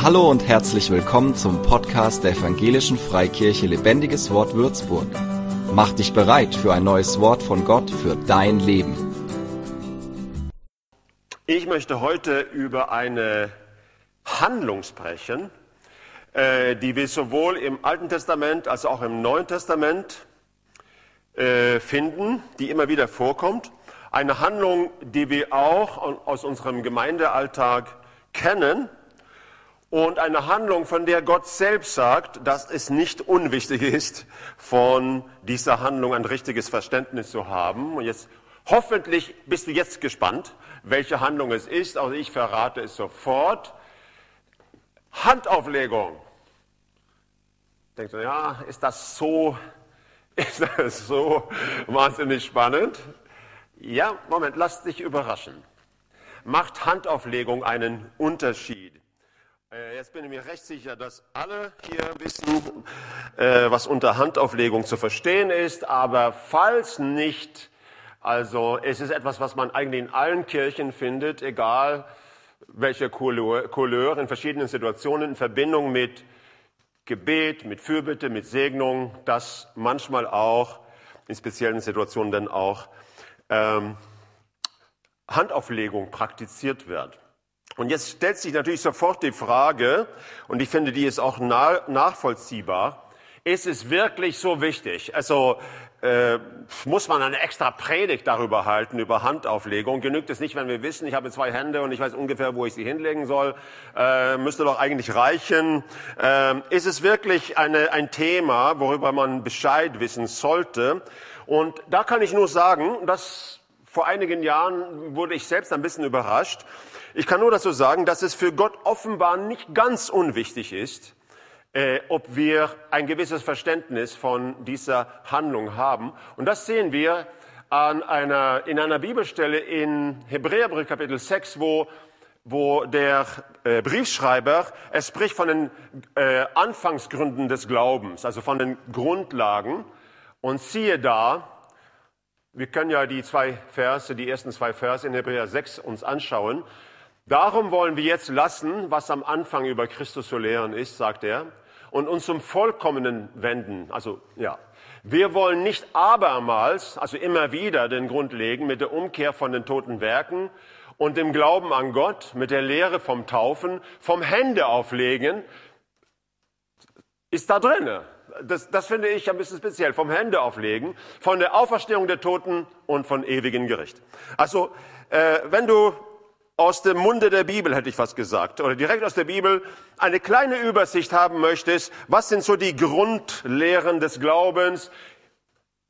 Hallo und herzlich willkommen zum Podcast der Evangelischen Freikirche Lebendiges Wort Würzburg. Mach dich bereit für ein neues Wort von Gott für dein Leben. Ich möchte heute über eine Handlung sprechen, äh, die wir sowohl im Alten Testament als auch im Neuen Testament äh, finden, die immer wieder vorkommt. Eine Handlung, die wir auch aus unserem Gemeindealltag kennen und eine Handlung, von der Gott selbst sagt, dass es nicht unwichtig ist, von dieser Handlung ein richtiges Verständnis zu haben. Und jetzt hoffentlich bist du jetzt gespannt, welche Handlung es ist. Also ich verrate es sofort. Handauflegung. Denkst du, ja, ist das so, ist das so wahnsinnig spannend? Ja, Moment, lass dich überraschen. Macht Handauflegung einen Unterschied? Äh, jetzt bin ich mir recht sicher, dass alle hier wissen, äh, was unter Handauflegung zu verstehen ist, aber falls nicht, also es ist etwas, was man eigentlich in allen Kirchen findet, egal welche Couleur, in verschiedenen Situationen in Verbindung mit Gebet, mit Fürbitte, mit Segnung, das manchmal auch in speziellen Situationen dann auch ähm, Handauflegung praktiziert wird. Und jetzt stellt sich natürlich sofort die Frage, und ich finde, die ist auch nachvollziehbar, ist es wirklich so wichtig? Also äh, muss man eine extra Predigt darüber halten, über Handauflegung? Genügt es nicht, wenn wir wissen, ich habe zwei Hände und ich weiß ungefähr, wo ich sie hinlegen soll? Äh, müsste doch eigentlich reichen. Äh, ist es wirklich eine, ein Thema, worüber man Bescheid wissen sollte? Und da kann ich nur sagen, dass vor einigen Jahren wurde ich selbst ein bisschen überrascht. Ich kann nur dazu sagen, dass es für Gott offenbar nicht ganz unwichtig ist, äh, ob wir ein gewisses Verständnis von dieser Handlung haben. Und das sehen wir an einer, in einer Bibelstelle in Hebräerbrief Kapitel 6, wo, wo der äh, Briefschreiber, er spricht von den äh, Anfangsgründen des Glaubens, also von den Grundlagen. Und siehe da, wir können ja die zwei Verse, die ersten zwei Verse in Hebräer 6 uns anschauen. Darum wollen wir jetzt lassen, was am Anfang über Christus zu lehren ist, sagt er, und uns zum Vollkommenen wenden. Also, ja. Wir wollen nicht abermals, also immer wieder den Grund legen mit der Umkehr von den toten Werken und dem Glauben an Gott, mit der Lehre vom Taufen, vom Hände auflegen, ist da drinne. Das, das finde ich ein bisschen speziell. Vom Hände auflegen, von der Auferstehung der Toten und von ewigen Gericht. Also, äh, wenn du aus dem Munde der Bibel, hätte ich fast gesagt, oder direkt aus der Bibel, eine kleine Übersicht haben möchtest, was sind so die Grundlehren des Glaubens,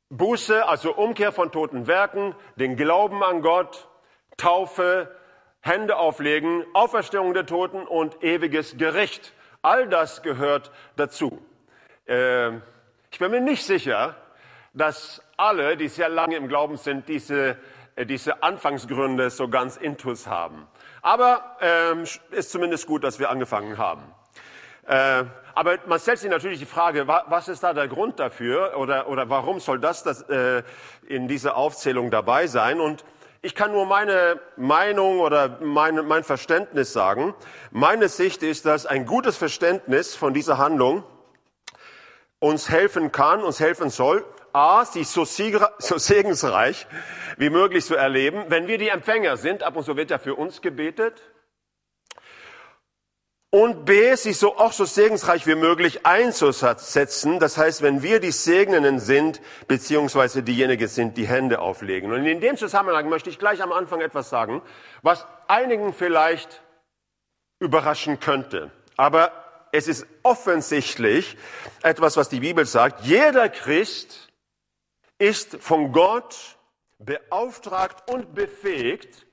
Buße, also Umkehr von toten Werken, den Glauben an Gott, Taufe, Hände auflegen, Auferstehung der Toten und ewiges Gericht. All das gehört dazu. Äh, ich bin mir nicht sicher, dass alle, die sehr lange im Glauben sind, diese äh, diese Anfangsgründe so ganz intus haben. Aber ähm, ist zumindest gut, dass wir angefangen haben. Äh, aber man stellt sich natürlich die Frage, was ist da der Grund dafür oder, oder warum soll das, das äh, in dieser Aufzählung dabei sein? Und ich kann nur meine Meinung oder meine, mein Verständnis sagen. Meine Sicht ist, dass ein gutes Verständnis von dieser Handlung uns helfen kann, uns helfen soll, A, sie so, so segensreich wie möglich zu erleben. Wenn wir die Empfänger sind, ab und zu wird ja für uns gebetet. Und B, sie so auch so segensreich wie möglich einzusetzen. Das heißt, wenn wir die Segnenden sind, beziehungsweise diejenigen sind, die Hände auflegen. Und in dem Zusammenhang möchte ich gleich am Anfang etwas sagen, was einigen vielleicht überraschen könnte. Aber es ist offensichtlich etwas, was die Bibel sagt. Jeder Christ ist von Gott beauftragt und befähigt,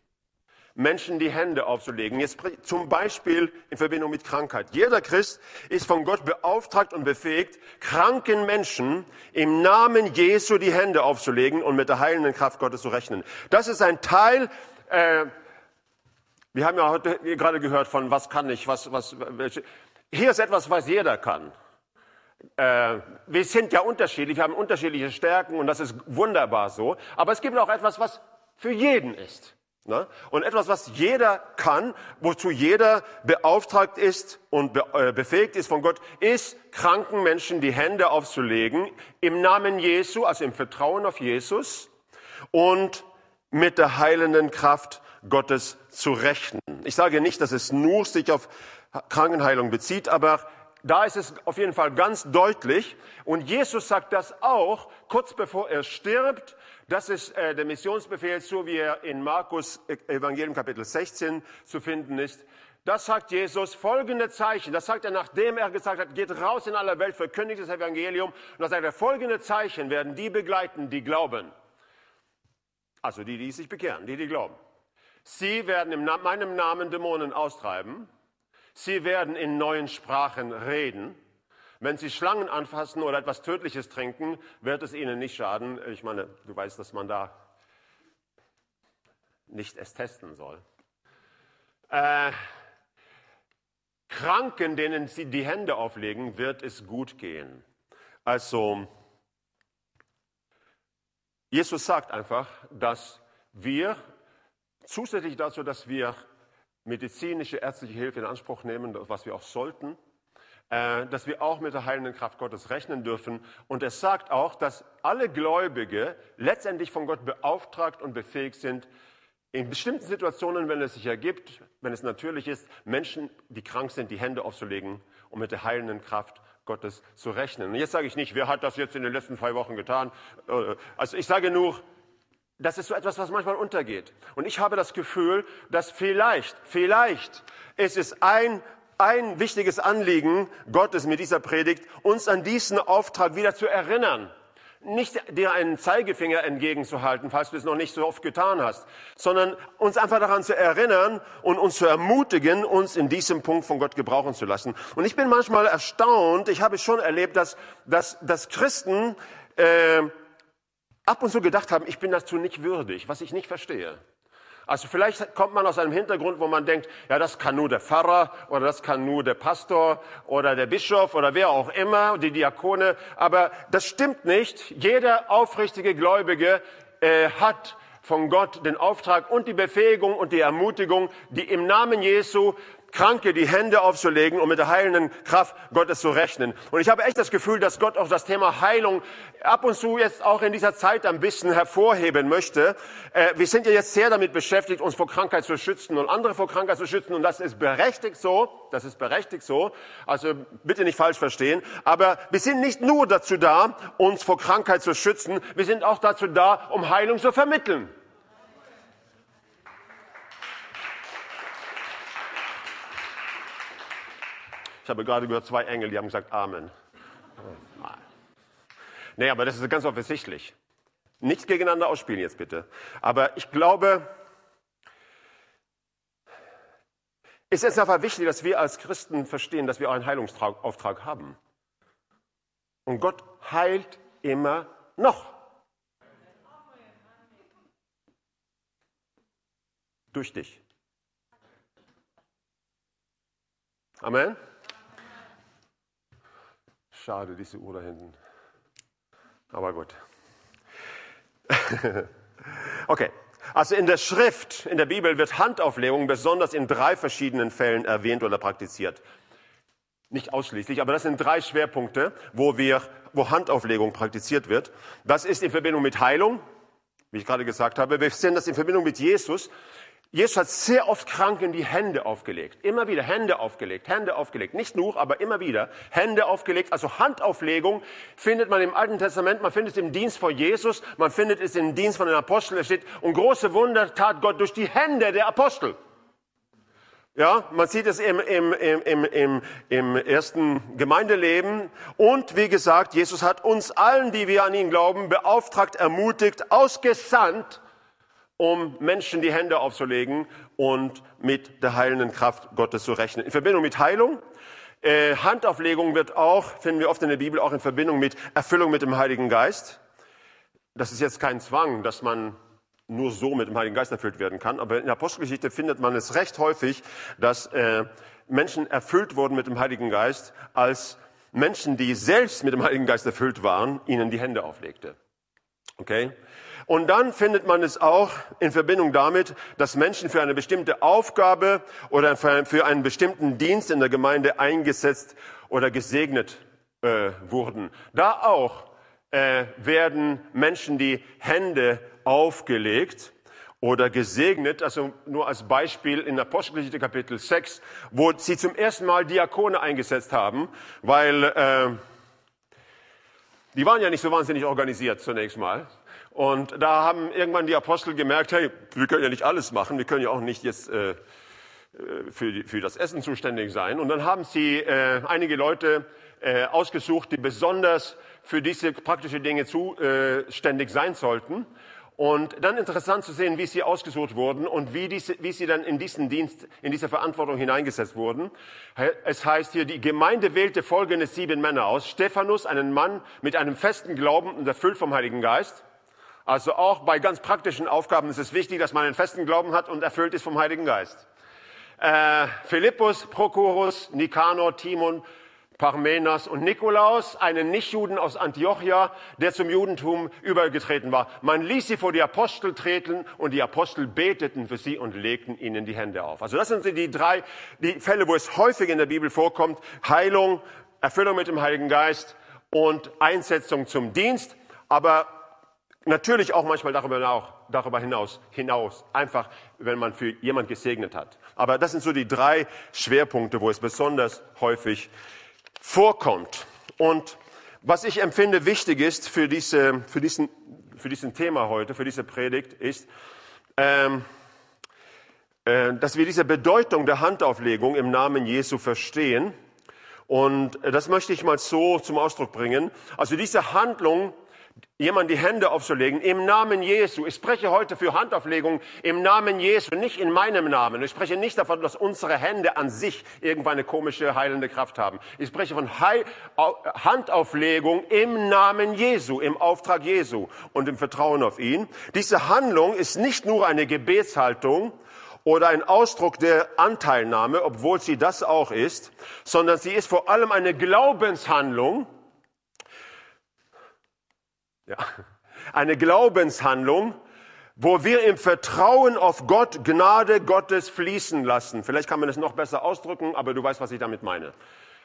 Menschen die Hände aufzulegen. Jetzt zum Beispiel in Verbindung mit Krankheit. Jeder Christ ist von Gott beauftragt und befähigt, kranken Menschen im Namen Jesu die Hände aufzulegen und mit der heilenden Kraft Gottes zu rechnen. Das ist ein Teil. Äh, wir haben ja heute gerade gehört von was kann ich, was, was, welche. Hier ist etwas, was jeder kann. Äh, wir sind ja unterschiedlich, wir haben unterschiedliche Stärken und das ist wunderbar so. Aber es gibt auch etwas, was für jeden ist. Ne? Und etwas, was jeder kann, wozu jeder beauftragt ist und be äh, befähigt ist von Gott, ist, kranken Menschen die Hände aufzulegen im Namen Jesu, also im Vertrauen auf Jesus und mit der heilenden Kraft Gottes zu rechnen. Ich sage nicht, dass es nur sich auf Krankenheilung bezieht, aber da ist es auf jeden Fall ganz deutlich. Und Jesus sagt das auch kurz bevor er stirbt. Das ist äh, der Missionsbefehl, so wie er in Markus äh, Evangelium Kapitel 16 zu finden ist. Das sagt Jesus, folgende Zeichen. Das sagt er, nachdem er gesagt hat, geht raus in aller Welt, verkündigt das Evangelium. Und da sagt er, folgende Zeichen werden die begleiten, die glauben. Also die, die sich bekehren, die, die glauben. Sie werden in meinem Namen Dämonen austreiben. Sie werden in neuen Sprachen reden. Wenn Sie Schlangen anfassen oder etwas Tödliches trinken, wird es Ihnen nicht schaden. Ich meine, du weißt, dass man da nicht es testen soll. Äh, Kranken, denen Sie die Hände auflegen, wird es gut gehen. Also, Jesus sagt einfach, dass wir zusätzlich dazu, dass wir medizinische, ärztliche Hilfe in Anspruch nehmen, was wir auch sollten, äh, dass wir auch mit der heilenden Kraft Gottes rechnen dürfen. Und es sagt auch, dass alle Gläubige letztendlich von Gott beauftragt und befähigt sind, in bestimmten Situationen, wenn es sich ergibt, wenn es natürlich ist, Menschen, die krank sind, die Hände aufzulegen und mit der heilenden Kraft Gottes zu rechnen. Und jetzt sage ich nicht, wer hat das jetzt in den letzten zwei Wochen getan. Äh, also ich sage nur, das ist so etwas, was manchmal untergeht. Und ich habe das Gefühl, dass vielleicht, vielleicht ist es ein ein wichtiges Anliegen Gottes mit dieser Predigt, uns an diesen Auftrag wieder zu erinnern. Nicht dir einen Zeigefinger entgegenzuhalten, falls du es noch nicht so oft getan hast, sondern uns einfach daran zu erinnern und uns zu ermutigen, uns in diesem Punkt von Gott gebrauchen zu lassen. Und ich bin manchmal erstaunt, ich habe schon erlebt, dass, dass, dass Christen äh, ab und zu gedacht haben, ich bin dazu nicht würdig, was ich nicht verstehe. Also vielleicht kommt man aus einem Hintergrund, wo man denkt, ja, das kann nur der Pfarrer oder das kann nur der Pastor oder der Bischof oder wer auch immer, die Diakone. Aber das stimmt nicht. Jeder aufrichtige Gläubige äh, hat von Gott den Auftrag und die Befähigung und die Ermutigung, die im Namen Jesu Kranke die Hände aufzulegen und mit der heilenden Kraft Gottes zu rechnen. Und ich habe echt das Gefühl, dass Gott auch das Thema Heilung ab und zu jetzt auch in dieser Zeit ein bisschen hervorheben möchte. Äh, wir sind ja jetzt sehr damit beschäftigt, uns vor Krankheit zu schützen und andere vor Krankheit zu schützen. Und das ist berechtigt so. Das ist berechtigt so. Also bitte nicht falsch verstehen. Aber wir sind nicht nur dazu da, uns vor Krankheit zu schützen. Wir sind auch dazu da, um Heilung zu vermitteln. Ich habe gerade gehört, zwei Engel, die haben gesagt Amen. Nee, aber das ist ganz offensichtlich. Nichts gegeneinander ausspielen jetzt bitte. Aber ich glaube, es ist einfach wichtig, dass wir als Christen verstehen, dass wir auch einen Heilungsauftrag haben. Und Gott heilt immer noch. Durch dich. Amen. Schade, diese Uhr da hinten. Aber gut. okay. Also in der Schrift, in der Bibel wird Handauflegung besonders in drei verschiedenen Fällen erwähnt oder praktiziert. Nicht ausschließlich, aber das sind drei Schwerpunkte, wo wir, wo Handauflegung praktiziert wird. Das ist in Verbindung mit Heilung, wie ich gerade gesagt habe. Wir sehen das in Verbindung mit Jesus. Jesus hat sehr oft Kranken die Hände aufgelegt. Immer wieder Hände aufgelegt, Hände aufgelegt. Nicht nur, aber immer wieder Hände aufgelegt. Also Handauflegung findet man im Alten Testament, man findet es im Dienst vor Jesus, man findet es im Dienst von den Aposteln. Es steht, und große Wunder tat Gott durch die Hände der Apostel. Ja, man sieht es im, im, im, im, im ersten Gemeindeleben. Und wie gesagt, Jesus hat uns allen, die wir an ihn glauben, beauftragt, ermutigt, ausgesandt, um Menschen die Hände aufzulegen und mit der heilenden Kraft Gottes zu rechnen. In Verbindung mit Heilung, äh, Handauflegung wird auch, finden wir oft in der Bibel, auch in Verbindung mit Erfüllung mit dem Heiligen Geist. Das ist jetzt kein Zwang, dass man nur so mit dem Heiligen Geist erfüllt werden kann, aber in der Apostelgeschichte findet man es recht häufig, dass äh, Menschen erfüllt wurden mit dem Heiligen Geist, als Menschen, die selbst mit dem Heiligen Geist erfüllt waren, ihnen die Hände auflegte. Okay? Und dann findet man es auch in Verbindung damit, dass Menschen für eine bestimmte Aufgabe oder für einen bestimmten Dienst in der Gemeinde eingesetzt oder gesegnet äh, wurden. Da auch äh, werden Menschen die Hände aufgelegt oder gesegnet, also nur als Beispiel in Apostelgeschichte Kapitel 6, wo sie zum ersten Mal Diakone eingesetzt haben, weil äh, die waren ja nicht so wahnsinnig organisiert zunächst mal. Und da haben irgendwann die Apostel gemerkt, hey, wir können ja nicht alles machen, wir können ja auch nicht jetzt äh, äh für, die, für das Essen zuständig sein. Und dann haben sie äh, einige Leute äh, ausgesucht, die besonders für diese praktischen Dinge zuständig sein sollten. Und dann interessant zu sehen, wie sie ausgesucht wurden und wie, diese, wie sie dann in diesen Dienst, in diese Verantwortung hineingesetzt wurden. Es heißt hier, die Gemeinde wählte folgende sieben Männer aus. Stephanus, einen Mann mit einem festen Glauben und erfüllt vom Heiligen Geist. Also auch bei ganz praktischen Aufgaben ist es wichtig, dass man einen festen Glauben hat und erfüllt ist vom Heiligen Geist. Äh, Philippus, Prochorus, Nikanor, Timon, Parmenas und Nikolaus, einen Nichtjuden aus Antiochia, der zum Judentum übergetreten war. Man ließ sie vor die Apostel treten und die Apostel beteten für sie und legten ihnen die Hände auf. Also das sind die drei die Fälle, wo es häufig in der Bibel vorkommt. Heilung, Erfüllung mit dem Heiligen Geist und Einsetzung zum Dienst. Aber natürlich auch manchmal darüber, auch, darüber hinaus, hinaus, einfach wenn man für jemand gesegnet hat. Aber das sind so die drei Schwerpunkte, wo es besonders häufig vorkommt. Und was ich empfinde wichtig ist für, diese, für, diesen, für diesen Thema heute, für diese Predigt, ist, ähm, äh, dass wir diese Bedeutung der Handauflegung im Namen Jesu verstehen. Und das möchte ich mal so zum Ausdruck bringen. Also diese Handlung jemand die Hände aufzulegen im Namen Jesu. Ich spreche heute für Handauflegung im Namen Jesu, nicht in meinem Namen. Ich spreche nicht davon, dass unsere Hände an sich irgendwann eine komische heilende Kraft haben. Ich spreche von Heil Handauflegung im Namen Jesu, im Auftrag Jesu und im Vertrauen auf ihn. Diese Handlung ist nicht nur eine Gebetshaltung, oder ein Ausdruck der Anteilnahme, obwohl sie das auch ist, sondern sie ist vor allem eine Glaubenshandlung, ja, eine Glaubenshandlung, wo wir im Vertrauen auf Gott Gnade Gottes fließen lassen. Vielleicht kann man es noch besser ausdrücken, aber du weißt, was ich damit meine.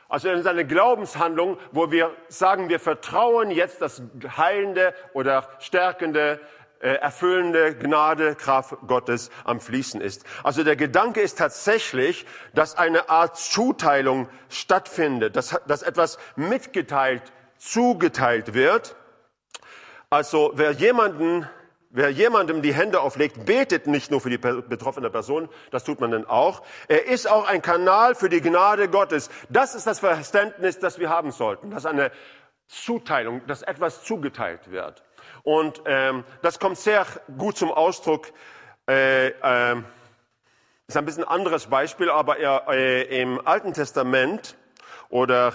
Also es ist eine Glaubenshandlung, wo wir sagen, wir vertrauen jetzt, dass heilende oder stärkende, äh, erfüllende Gnade, Kraft Gottes am Fließen ist. Also der Gedanke ist tatsächlich, dass eine Art Zuteilung stattfindet, dass, dass etwas mitgeteilt, zugeteilt wird also wer jemanden, wer jemandem die Hände auflegt, betet nicht nur für die betroffene Person, das tut man dann auch. Er ist auch ein Kanal für die Gnade Gottes. Das ist das Verständnis, das wir haben sollten. Das ist eine Zuteilung, dass etwas zugeteilt wird. Und ähm, das kommt sehr gut zum Ausdruck. Äh, äh, ist ein bisschen anderes Beispiel, aber äh, im Alten Testament oder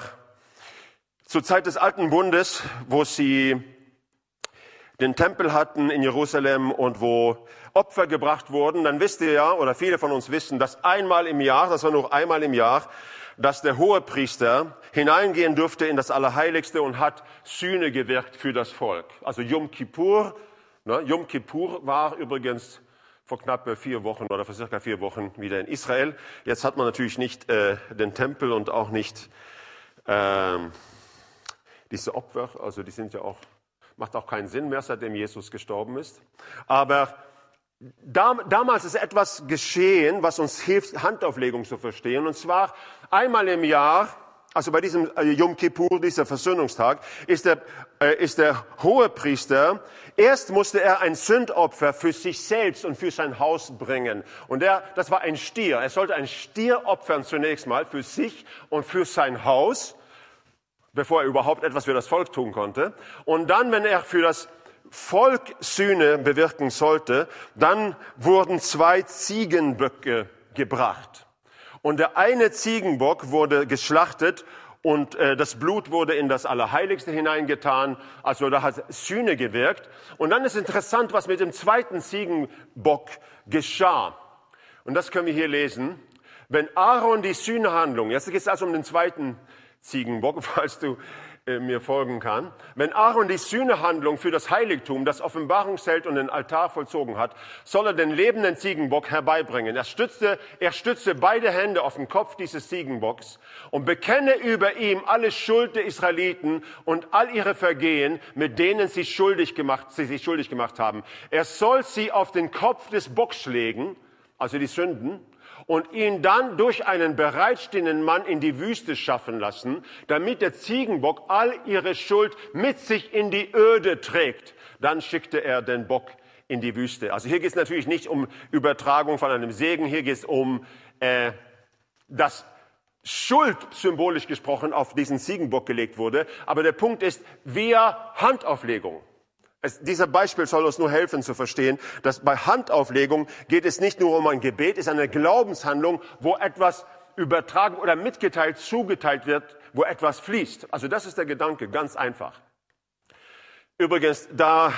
zur Zeit des Alten Bundes, wo sie den Tempel hatten in Jerusalem und wo Opfer gebracht wurden, dann wisst ihr ja, oder viele von uns wissen, dass einmal im Jahr, das war nur einmal im Jahr, dass der hohe Priester hineingehen durfte in das Allerheiligste und hat Sühne gewirkt für das Volk. Also Yom Kippur, ne, Yom Kippur war übrigens vor knapp vier Wochen oder vor circa vier Wochen wieder in Israel. Jetzt hat man natürlich nicht äh, den Tempel und auch nicht äh, diese Opfer, also die sind ja auch Macht auch keinen Sinn mehr, seitdem Jesus gestorben ist. Aber damals ist etwas geschehen, was uns hilft, Handauflegung zu verstehen. Und zwar einmal im Jahr, also bei diesem äh, Yom Kippur, dieser Versöhnungstag, ist der, äh, ist der hohe Priester, erst musste er ein Sündopfer für sich selbst und für sein Haus bringen. Und er, das war ein Stier. Er sollte ein Stier opfern zunächst mal für sich und für sein Haus bevor er überhaupt etwas für das Volk tun konnte. Und dann, wenn er für das Volk Sühne bewirken sollte, dann wurden zwei Ziegenböcke gebracht. Und der eine Ziegenbock wurde geschlachtet und äh, das Blut wurde in das Allerheiligste hineingetan. Also da hat Sühne gewirkt. Und dann ist interessant, was mit dem zweiten Ziegenbock geschah. Und das können wir hier lesen. Wenn Aaron die Sühnehandlung, jetzt geht es also um den zweiten Ziegenbock, falls du äh, mir folgen kann. Wenn Aaron die Sühnehandlung für das Heiligtum, das Offenbarungszelt und den Altar vollzogen hat, soll er den lebenden Ziegenbock herbeibringen. Er stützte, er stützte beide Hände auf den Kopf dieses Ziegenbocks und bekenne über ihm alle Schuld der Israeliten und all ihre Vergehen, mit denen sie, schuldig gemacht, sie sich schuldig gemacht haben. Er soll sie auf den Kopf des Bocks legen, also die Sünden, und ihn dann durch einen bereitstehenden Mann in die Wüste schaffen lassen, damit der Ziegenbock all ihre Schuld mit sich in die Öde trägt. Dann schickte er den Bock in die Wüste. Also hier geht es natürlich nicht um Übertragung von einem Segen, hier geht es um äh, das Schuld symbolisch gesprochen auf diesen Ziegenbock gelegt wurde. Aber der Punkt ist, via Handauflegung. Es, dieser Beispiel soll uns nur helfen zu verstehen, dass bei Handauflegung geht es nicht nur um ein Gebet, es ist eine Glaubenshandlung, wo etwas übertragen oder mitgeteilt, zugeteilt wird, wo etwas fließt. Also das ist der Gedanke, ganz einfach. Übrigens, da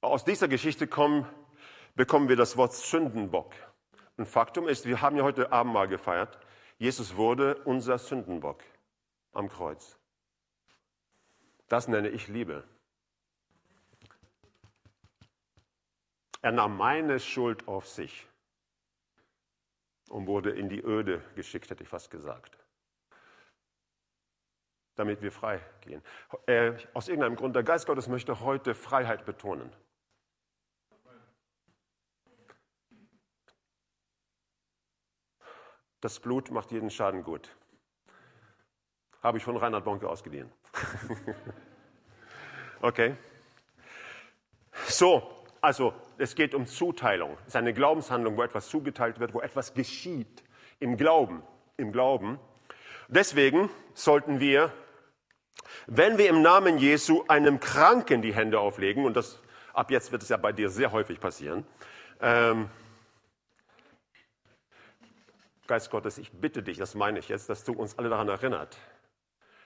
aus dieser Geschichte kommen, bekommen wir das Wort Sündenbock. Ein Faktum ist, wir haben ja heute Abendmahl gefeiert. Jesus wurde unser Sündenbock am Kreuz. Das nenne ich Liebe. Er nahm meine Schuld auf sich und wurde in die Öde geschickt, hätte ich fast gesagt. Damit wir frei gehen. Äh, aus irgendeinem Grund, der Geist Gottes möchte heute Freiheit betonen. Das Blut macht jeden Schaden gut. Habe ich von Reinhard Bonke ausgeliehen. okay. So, also es geht um Zuteilung. Es ist eine Glaubenshandlung, wo etwas zugeteilt wird, wo etwas geschieht. Im Glauben. Im Glauben. Deswegen sollten wir, wenn wir im Namen Jesu einem Kranken die Hände auflegen, und das ab jetzt wird es ja bei dir sehr häufig passieren, ähm, Geist Gottes, ich bitte dich, das meine ich jetzt, dass du uns alle daran erinnert,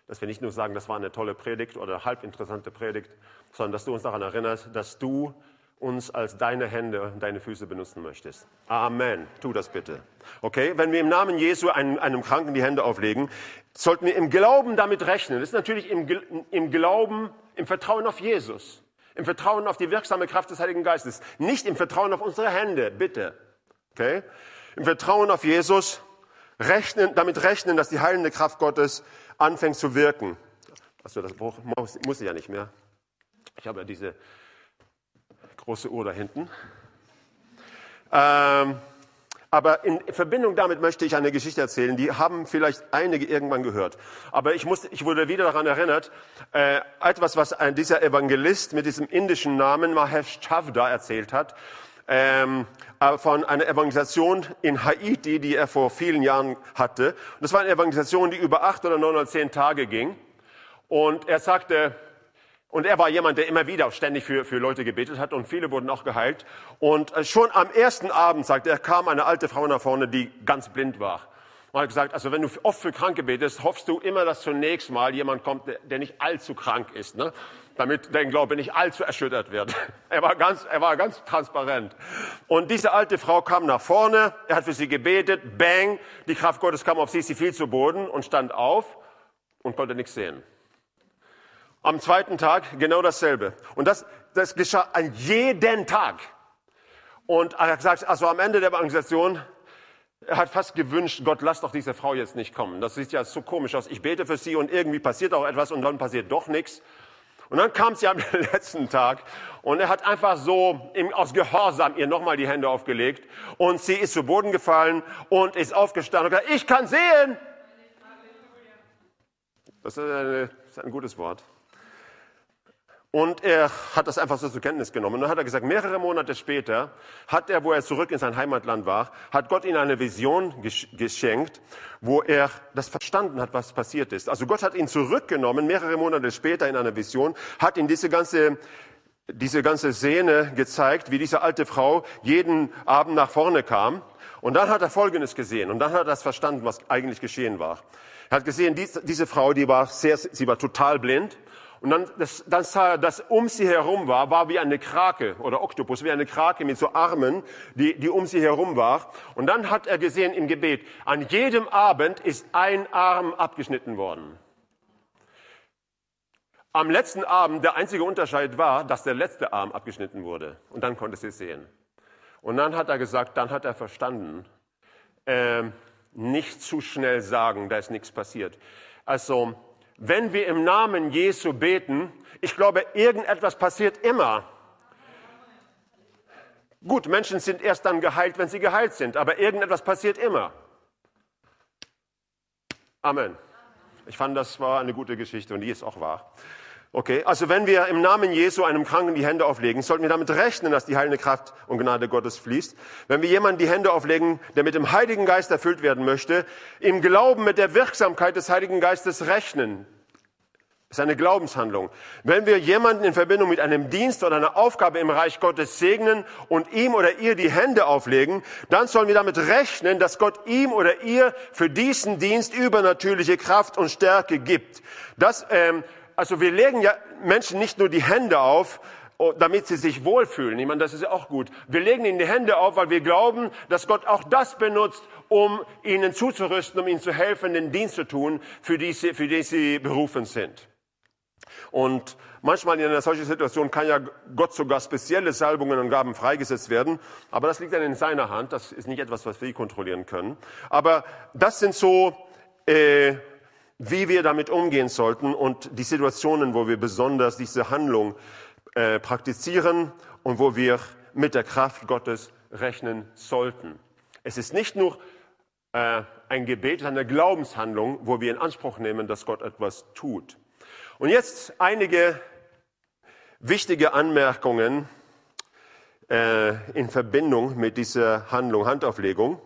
dass wir nicht nur sagen, das war eine tolle Predigt oder halb interessante Predigt, sondern dass du uns daran erinnerst, dass du uns als deine Hände und deine Füße benutzen möchtest. Amen. Tu das bitte. Okay? Wenn wir im Namen Jesu einem, einem Kranken die Hände auflegen, sollten wir im Glauben damit rechnen. Das ist natürlich im, im Glauben, im Vertrauen auf Jesus. Im Vertrauen auf die wirksame Kraft des Heiligen Geistes. Nicht im Vertrauen auf unsere Hände, bitte. Okay? Im Vertrauen auf Jesus rechnen, damit rechnen, dass die heilende Kraft Gottes anfängt zu wirken. Also das muss, ich ja nicht mehr. Ich habe ja diese große Uhr da hinten. Ähm, aber in Verbindung damit möchte ich eine Geschichte erzählen, die haben vielleicht einige irgendwann gehört. Aber ich, muss, ich wurde wieder daran erinnert, äh, etwas, was ein, dieser Evangelist mit diesem indischen Namen Mahesh Chavda erzählt hat, ähm, äh, von einer Evangelisation in Haiti, die er vor vielen Jahren hatte. Und das war eine Evangelisation, die über acht oder neun oder zehn Tage ging. Und er sagte, und er war jemand, der immer wieder ständig für, für Leute gebetet hat und viele wurden auch geheilt. Und äh, schon am ersten Abend, sagt er, kam eine alte Frau nach vorne, die ganz blind war. Und hat gesagt, also wenn du oft für Kranke betest, hoffst du immer, dass zunächst mal jemand kommt, der, der nicht allzu krank ist, ne? damit dein Glaube nicht allzu erschüttert wird. Er war ganz, er war ganz transparent. Und diese alte Frau kam nach vorne, er hat für sie gebetet, bang, die Kraft Gottes kam auf sie, sie fiel zu Boden und stand auf und konnte nichts sehen. Am zweiten Tag genau dasselbe. Und das, das geschah an jeden Tag. Und er hat gesagt, also am Ende der Evangelisation, er hat fast gewünscht, Gott, lass doch diese Frau jetzt nicht kommen. Das sieht ja so komisch aus. Ich bete für sie und irgendwie passiert auch etwas und dann passiert doch nichts. Und dann kam sie am letzten Tag und er hat einfach so im, aus Gehorsam ihr nochmal die Hände aufgelegt und sie ist zu Boden gefallen und ist aufgestanden und gesagt, ich kann sehen. Das ist, eine, das ist ein gutes Wort. Und er hat das einfach so zur Kenntnis genommen. Und dann hat er gesagt, mehrere Monate später hat er, wo er zurück in sein Heimatland war, hat Gott ihm eine Vision geschenkt, wo er das verstanden hat, was passiert ist. Also Gott hat ihn zurückgenommen, mehrere Monate später in einer Vision, hat ihm diese ganze diese ganze Szene gezeigt, wie diese alte Frau jeden Abend nach vorne kam. Und dann hat er Folgendes gesehen. Und dann hat er das verstanden, was eigentlich geschehen war. Er hat gesehen, diese, Frau, die war sehr, sie war total blind. Und dann, das, er, dass um sie herum war, war wie eine Krake oder Oktopus, wie eine Krake mit so Armen, die, die um sie herum war. Und dann hat er gesehen im Gebet, an jedem Abend ist ein Arm abgeschnitten worden. am letzten Abend der einzige Unterschied war, dass der letzte Arm abgeschnitten wurde. Und dann konnte sie es sehen. Und dann hat er gesagt, dann hat er verstanden, äh, nicht zu schnell sagen, da ist nichts passiert. Also, wenn wir im Namen Jesu beten, ich glaube, irgendetwas passiert immer. Gut, Menschen sind erst dann geheilt, wenn sie geheilt sind, aber irgendetwas passiert immer. Amen. Ich fand, das war eine gute Geschichte und die ist auch wahr. Okay, also wenn wir im Namen Jesu einem Kranken die Hände auflegen, sollten wir damit rechnen, dass die heilende Kraft und Gnade Gottes fließt. Wenn wir jemanden die Hände auflegen, der mit dem Heiligen Geist erfüllt werden möchte, im Glauben mit der Wirksamkeit des Heiligen Geistes rechnen. Ist eine Glaubenshandlung. Wenn wir jemanden in Verbindung mit einem Dienst oder einer Aufgabe im Reich Gottes segnen und ihm oder ihr die Hände auflegen, dann sollen wir damit rechnen, dass Gott ihm oder ihr für diesen Dienst übernatürliche Kraft und Stärke gibt. Das ähm, also wir legen ja Menschen nicht nur die Hände auf, oh, damit sie sich wohlfühlen. Ich meine, das ist ja auch gut. Wir legen ihnen die Hände auf, weil wir glauben, dass Gott auch das benutzt, um ihnen zuzurüsten, um ihnen zu helfen, den Dienst zu tun, für die sie, für die sie berufen sind. Und manchmal in einer solchen Situation kann ja Gott sogar spezielle Salbungen und Gaben freigesetzt werden. Aber das liegt dann in seiner Hand. Das ist nicht etwas, was wir kontrollieren können. Aber das sind so äh, wie wir damit umgehen sollten und die Situationen, wo wir besonders diese Handlung äh, praktizieren und wo wir mit der Kraft Gottes rechnen sollten. Es ist nicht nur äh, ein Gebet, eine Glaubenshandlung, wo wir in Anspruch nehmen, dass Gott etwas tut. Und jetzt einige wichtige Anmerkungen äh, in Verbindung mit dieser Handlung, Handauflegung.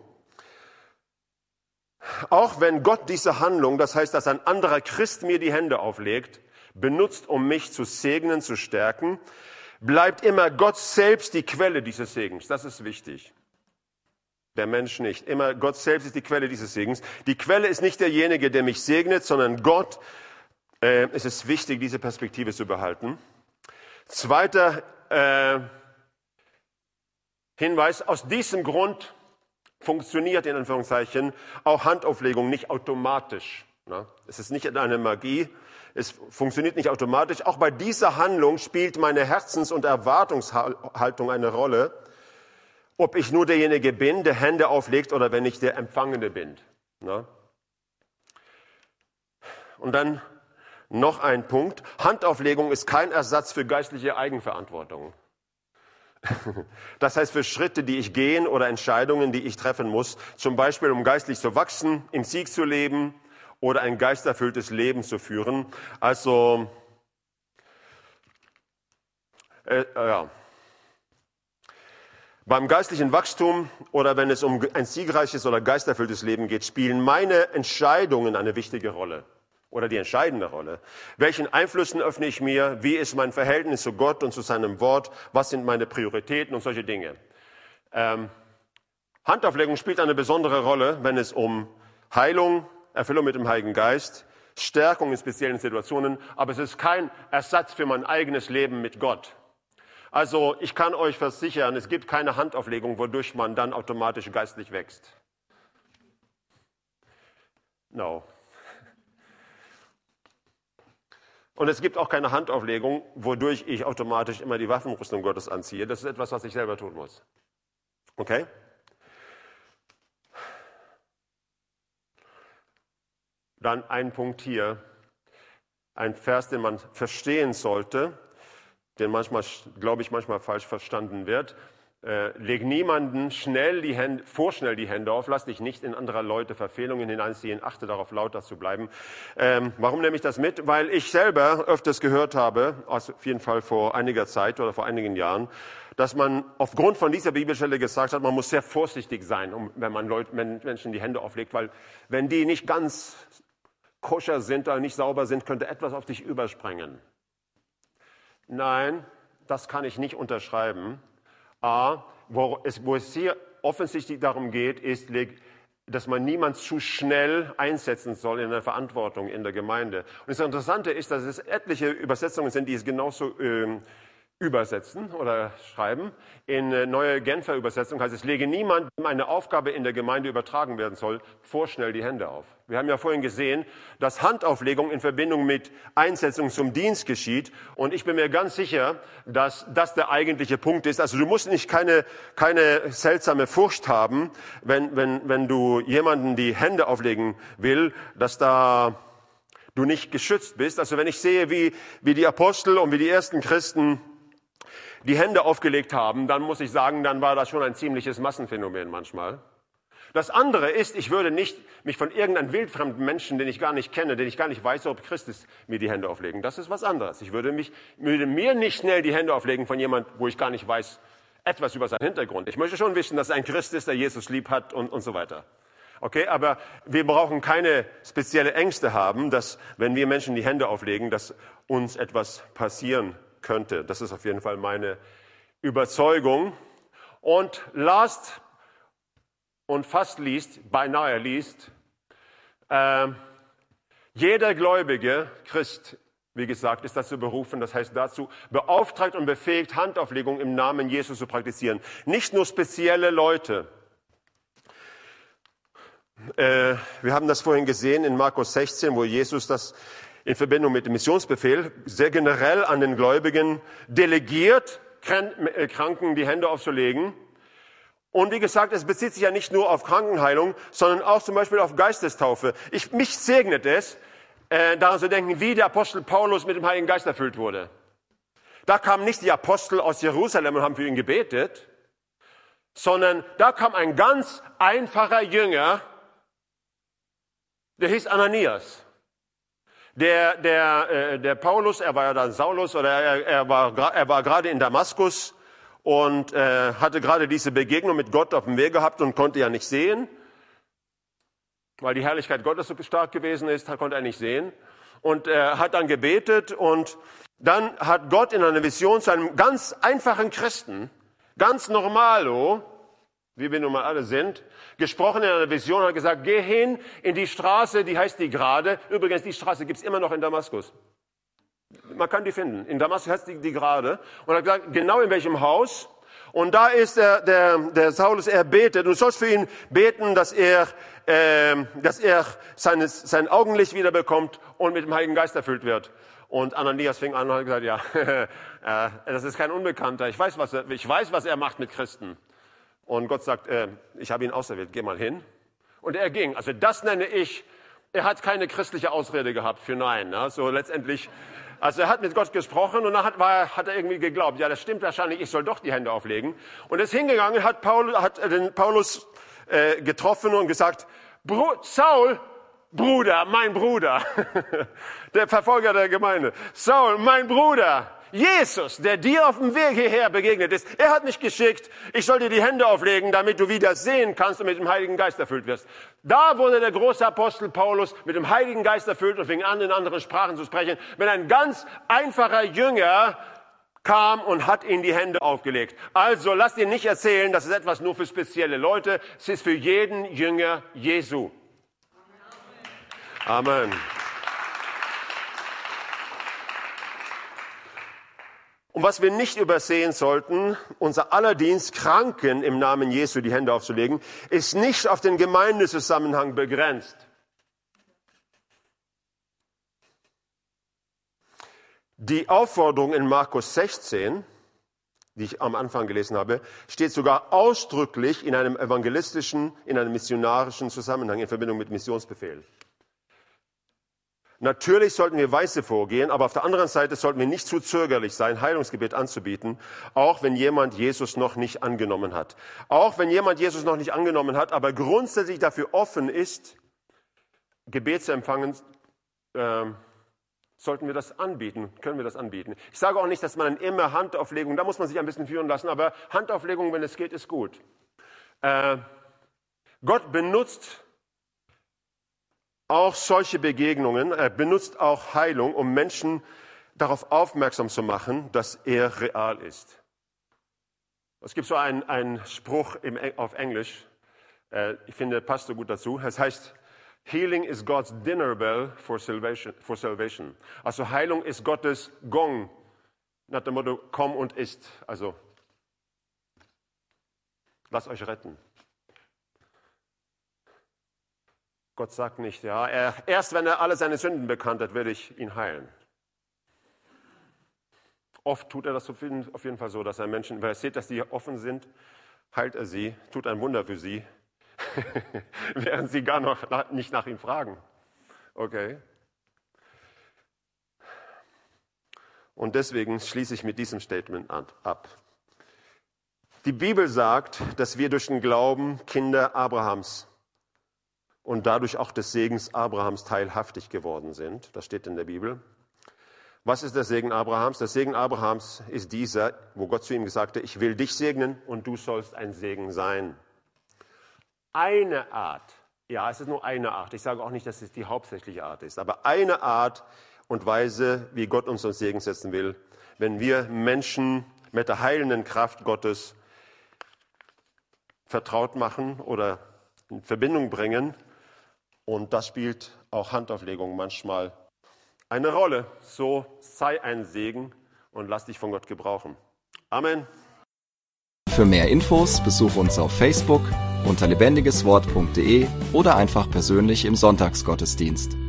Auch wenn Gott diese Handlung, das heißt, dass ein anderer Christ mir die Hände auflegt, benutzt, um mich zu segnen, zu stärken, bleibt immer Gott selbst die Quelle dieses Segens. Das ist wichtig. Der Mensch nicht. Immer Gott selbst ist die Quelle dieses Segens. Die Quelle ist nicht derjenige, der mich segnet, sondern Gott. Äh, es ist wichtig, diese Perspektive zu behalten. Zweiter äh, Hinweis. Aus diesem Grund funktioniert in Anführungszeichen auch Handauflegung nicht automatisch. Ne? Es ist nicht eine Magie, es funktioniert nicht automatisch. Auch bei dieser Handlung spielt meine Herzens- und Erwartungshaltung eine Rolle, ob ich nur derjenige bin, der Hände auflegt oder wenn ich der Empfangende bin. Ne? Und dann noch ein Punkt. Handauflegung ist kein Ersatz für geistliche Eigenverantwortung. Das heißt, für Schritte, die ich gehen oder Entscheidungen, die ich treffen muss, zum Beispiel um geistlich zu wachsen, im Sieg zu leben oder ein geisterfülltes Leben zu führen. Also, äh, äh, ja. Beim geistlichen Wachstum oder wenn es um ein siegreiches oder geisterfülltes Leben geht, spielen meine Entscheidungen eine wichtige Rolle oder die entscheidende Rolle. Welchen Einflüssen öffne ich mir? Wie ist mein Verhältnis zu Gott und zu seinem Wort? Was sind meine Prioritäten und solche Dinge? Ähm, Handauflegung spielt eine besondere Rolle, wenn es um Heilung, Erfüllung mit dem Heiligen Geist, Stärkung in speziellen Situationen, aber es ist kein Ersatz für mein eigenes Leben mit Gott. Also ich kann euch versichern, es gibt keine Handauflegung, wodurch man dann automatisch geistlich wächst. No. Und es gibt auch keine Handauflegung, wodurch ich automatisch immer die Waffenrüstung Gottes anziehe. Das ist etwas, was ich selber tun muss. Okay? Dann ein Punkt hier, ein Vers, den man verstehen sollte, den manchmal, glaube ich, manchmal falsch verstanden wird. Äh, leg niemanden schnell die Hände, vorschnell die Hände auf, lass dich nicht in anderer Leute Verfehlungen hineinziehen, achte darauf, lauter zu bleiben. Ähm, warum nehme ich das mit? Weil ich selber öfters gehört habe, auf jeden Fall vor einiger Zeit oder vor einigen Jahren, dass man aufgrund von dieser Bibelstelle gesagt hat, man muss sehr vorsichtig sein, um, wenn man Leute, wenn Menschen die Hände auflegt, weil wenn die nicht ganz koscher sind oder nicht sauber sind, könnte etwas auf dich überspringen. Nein, das kann ich nicht unterschreiben. A, wo es, wo es hier offensichtlich darum geht, ist, dass man niemand zu schnell einsetzen soll in der Verantwortung in der Gemeinde. Und das Interessante ist, dass es etliche Übersetzungen sind, die es genauso, äh, übersetzen oder schreiben. In äh, neue Genfer Übersetzung heißt es, lege niemandem eine Aufgabe in der Gemeinde übertragen werden soll, vorschnell die Hände auf. Wir haben ja vorhin gesehen, dass Handauflegung in Verbindung mit Einsetzung zum Dienst geschieht. Und ich bin mir ganz sicher, dass das der eigentliche Punkt ist. Also du musst nicht keine, keine seltsame Furcht haben, wenn, wenn, wenn du jemanden die Hände auflegen will, dass da du nicht geschützt bist. Also wenn ich sehe, wie, wie die Apostel und wie die ersten Christen die Hände aufgelegt haben, dann muss ich sagen, dann war das schon ein ziemliches Massenphänomen manchmal. Das andere ist, ich würde nicht mich von irgendeinem wildfremden Menschen, den ich gar nicht kenne, den ich gar nicht weiß, ob Christus mir die Hände auflegen. Das ist was anderes. Ich würde mich, würde mir nicht schnell die Hände auflegen von jemand, wo ich gar nicht weiß, etwas über seinen Hintergrund. Ich möchte schon wissen, dass er ein Christ ist, der Jesus lieb hat und, und so weiter. Okay, aber wir brauchen keine spezielle Ängste haben, dass wenn wir Menschen die Hände auflegen, dass uns etwas passieren könnte. Das ist auf jeden Fall meine Überzeugung. Und last und fast liest, beinahe liest, äh, jeder gläubige Christ, wie gesagt, ist dazu berufen, das heißt dazu beauftragt und befähigt, Handauflegung im Namen Jesus zu praktizieren. Nicht nur spezielle Leute. Äh, wir haben das vorhin gesehen in Markus 16, wo Jesus das in Verbindung mit dem Missionsbefehl sehr generell an den Gläubigen delegiert, äh, Kranken die Hände aufzulegen. Und wie gesagt, es bezieht sich ja nicht nur auf Krankenheilung, sondern auch zum Beispiel auf Geistestaufe. Ich, mich segnet es, äh, daran zu denken, wie der Apostel Paulus mit dem Heiligen Geist erfüllt wurde. Da kamen nicht die Apostel aus Jerusalem und haben für ihn gebetet, sondern da kam ein ganz einfacher Jünger, der hieß Ananias. Der, der, äh, der Paulus, er war ja dann Saulus oder er, er war, er war gerade in Damaskus und äh, hatte gerade diese Begegnung mit Gott auf dem Weg gehabt und konnte ja nicht sehen, weil die Herrlichkeit Gottes so stark gewesen ist, konnte er nicht sehen. Und er hat dann gebetet und dann hat Gott in einer Vision zu einem ganz einfachen Christen, ganz normalo, wie wir nun mal alle sind, gesprochen in einer Vision, hat gesagt, geh hin in die Straße, die heißt die Gerade. Übrigens, die Straße gibt's immer noch in Damaskus. Man kann die finden. In Damaskus heißt die, die Gerade. Und er hat gesagt, genau in welchem Haus. Und da ist der, der, der Saulus, er betet. Du sollst für ihn beten, dass er, äh, dass er seines, sein Augenlicht wiederbekommt und mit dem Heiligen Geist erfüllt wird. Und Ananias fing an und hat gesagt, ja, äh, das ist kein Unbekannter. Ich weiß, was er, ich weiß, was er macht mit Christen. Und Gott sagt, äh, ich habe ihn auserwählt, geh mal hin. Und er ging. Also das nenne ich, er hat keine christliche Ausrede gehabt für Nein. Ne? So letztendlich, also er hat mit Gott gesprochen und dann hat, war, hat er irgendwie geglaubt, ja, das stimmt wahrscheinlich, ich soll doch die Hände auflegen. Und er ist hingegangen, hat, Paul, hat den Paulus äh, getroffen und gesagt, Saul, Bruder, mein Bruder, der Verfolger der Gemeinde, Saul, mein Bruder, Jesus, der dir auf dem Weg hierher begegnet ist, er hat mich geschickt, ich soll dir die Hände auflegen, damit du wieder sehen kannst und mit dem Heiligen Geist erfüllt wirst. Da wurde der große Apostel Paulus mit dem Heiligen Geist erfüllt und fing an, in anderen Sprachen zu sprechen. Wenn ein ganz einfacher Jünger kam und hat ihm die Hände aufgelegt. Also lass dir nicht erzählen, das ist etwas nur für spezielle Leute. Es ist für jeden Jünger Jesu. Amen. Und was wir nicht übersehen sollten, unser aller Dienst, Kranken im Namen Jesu die Hände aufzulegen, ist nicht auf den Gemeindezusammenhang begrenzt. Die Aufforderung in Markus 16, die ich am Anfang gelesen habe, steht sogar ausdrücklich in einem evangelistischen, in einem missionarischen Zusammenhang in Verbindung mit Missionsbefehl. Natürlich sollten wir weise vorgehen, aber auf der anderen Seite sollten wir nicht zu zögerlich sein, Heilungsgebet anzubieten, auch wenn jemand Jesus noch nicht angenommen hat. Auch wenn jemand Jesus noch nicht angenommen hat, aber grundsätzlich dafür offen ist, Gebet zu empfangen, äh, sollten wir das anbieten, können wir das anbieten. Ich sage auch nicht, dass man immer Handauflegung, da muss man sich ein bisschen führen lassen, aber Handauflegung, wenn es geht, ist gut. Äh, Gott benutzt auch solche Begegnungen, er benutzt auch Heilung, um Menschen darauf aufmerksam zu machen, dass er real ist. Es gibt so einen, Spruch im, auf Englisch, äh, ich finde, passt so gut dazu. Es heißt, Healing is God's dinner bell for salvation. For salvation. Also Heilung ist Gottes Gong nach dem Motto, komm und isst. Also, lasst euch retten. Gott sagt nicht, ja, er, erst wenn er alle seine Sünden bekannt hat, werde ich ihn heilen. Oft tut er das auf jeden, Fall so, dass er Menschen, weil er sieht, dass sie offen sind, heilt er sie, tut ein Wunder für sie, während sie gar noch nicht nach ihm fragen. Okay? Und deswegen schließe ich mit diesem Statement ab. Die Bibel sagt, dass wir durch den Glauben Kinder Abrahams und dadurch auch des Segens Abrahams teilhaftig geworden sind. Das steht in der Bibel. Was ist der Segen Abrahams? Der Segen Abrahams ist dieser, wo Gott zu ihm hat, ich will dich segnen und du sollst ein Segen sein. Eine Art, ja, es ist nur eine Art, ich sage auch nicht, dass es die hauptsächliche Art ist, aber eine Art und Weise, wie Gott uns uns Segen setzen will, wenn wir Menschen mit der heilenden Kraft Gottes vertraut machen oder in Verbindung bringen und das spielt auch Handauflegung manchmal eine Rolle. So sei ein Segen und lass dich von Gott gebrauchen. Amen. Für mehr Infos besuche uns auf Facebook unter lebendigeswort.de oder einfach persönlich im Sonntagsgottesdienst.